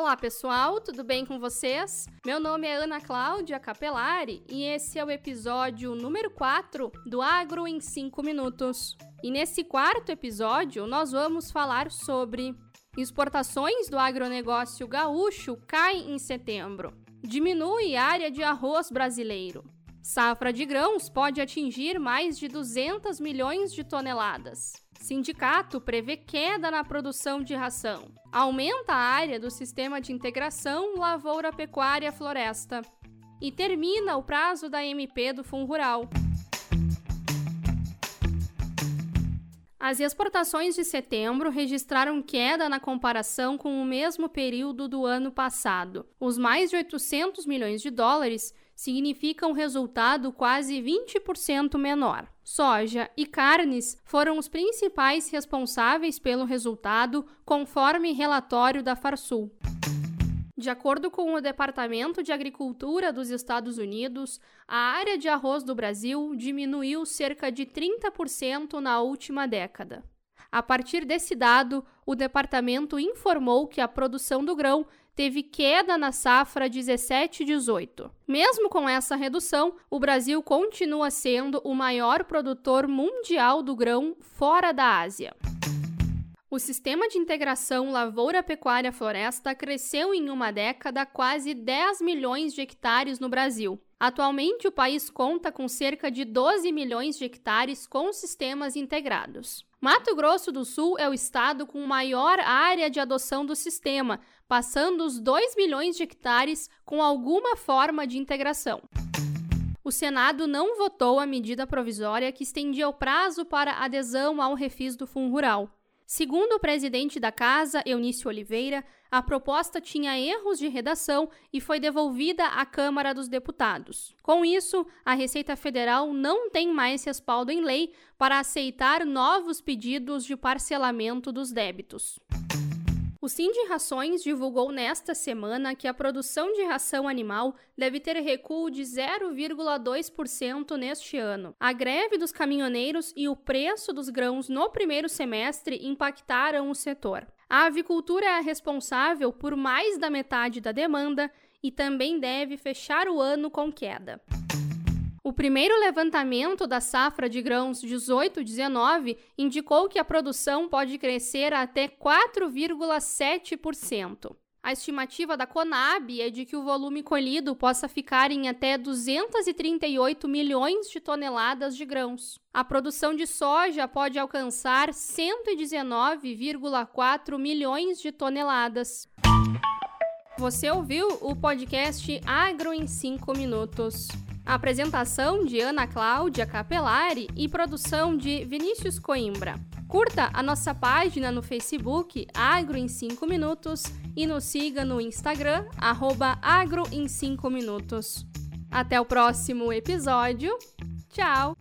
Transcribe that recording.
Olá pessoal, tudo bem com vocês? Meu nome é Ana Cláudia Capelari e esse é o episódio número 4 do Agro em 5 Minutos. E nesse quarto episódio nós vamos falar sobre exportações do agronegócio gaúcho caem em setembro, diminui área de arroz brasileiro, safra de grãos pode atingir mais de 200 milhões de toneladas. Sindicato prevê queda na produção de ração. Aumenta a área do sistema de integração lavoura pecuária floresta. E termina o prazo da MP do Fundo Rural. As exportações de setembro registraram queda na comparação com o mesmo período do ano passado. Os mais de 800 milhões de dólares significam um resultado quase 20% menor. Soja e carnes foram os principais responsáveis pelo resultado, conforme relatório da Farsul. De acordo com o Departamento de Agricultura dos Estados Unidos, a área de arroz do Brasil diminuiu cerca de 30% na última década. A partir desse dado, o departamento informou que a produção do grão teve queda na safra 17-18. Mesmo com essa redução, o Brasil continua sendo o maior produtor mundial do grão fora da Ásia. O sistema de integração lavoura-pecuária-floresta cresceu em uma década quase 10 milhões de hectares no Brasil. Atualmente, o país conta com cerca de 12 milhões de hectares com sistemas integrados. Mato Grosso do Sul é o estado com maior área de adoção do sistema, passando os 2 milhões de hectares com alguma forma de integração o Senado não votou a medida provisória que estendia o prazo para adesão ao refis do Fundo Rural. Segundo o presidente da casa, Eunício Oliveira, a proposta tinha erros de redação e foi devolvida à Câmara dos Deputados. Com isso, a Receita Federal não tem mais respaldo em lei para aceitar novos pedidos de parcelamento dos débitos. O Cindy Rações divulgou nesta semana que a produção de ração animal deve ter recuo de 0,2% neste ano. A greve dos caminhoneiros e o preço dos grãos no primeiro semestre impactaram o setor. A avicultura é responsável por mais da metade da demanda e também deve fechar o ano com queda. O primeiro levantamento da safra de grãos 18-19 indicou que a produção pode crescer até 4,7%. A estimativa da Conab é de que o volume colhido possa ficar em até 238 milhões de toneladas de grãos. A produção de soja pode alcançar 119,4 milhões de toneladas. Você ouviu o podcast Agro em 5 minutos. Apresentação de Ana Cláudia Capelari e produção de Vinícius Coimbra. Curta a nossa página no Facebook Agro em 5 Minutos e nos siga no Instagram arroba Agro em 5 Minutos. Até o próximo episódio. Tchau!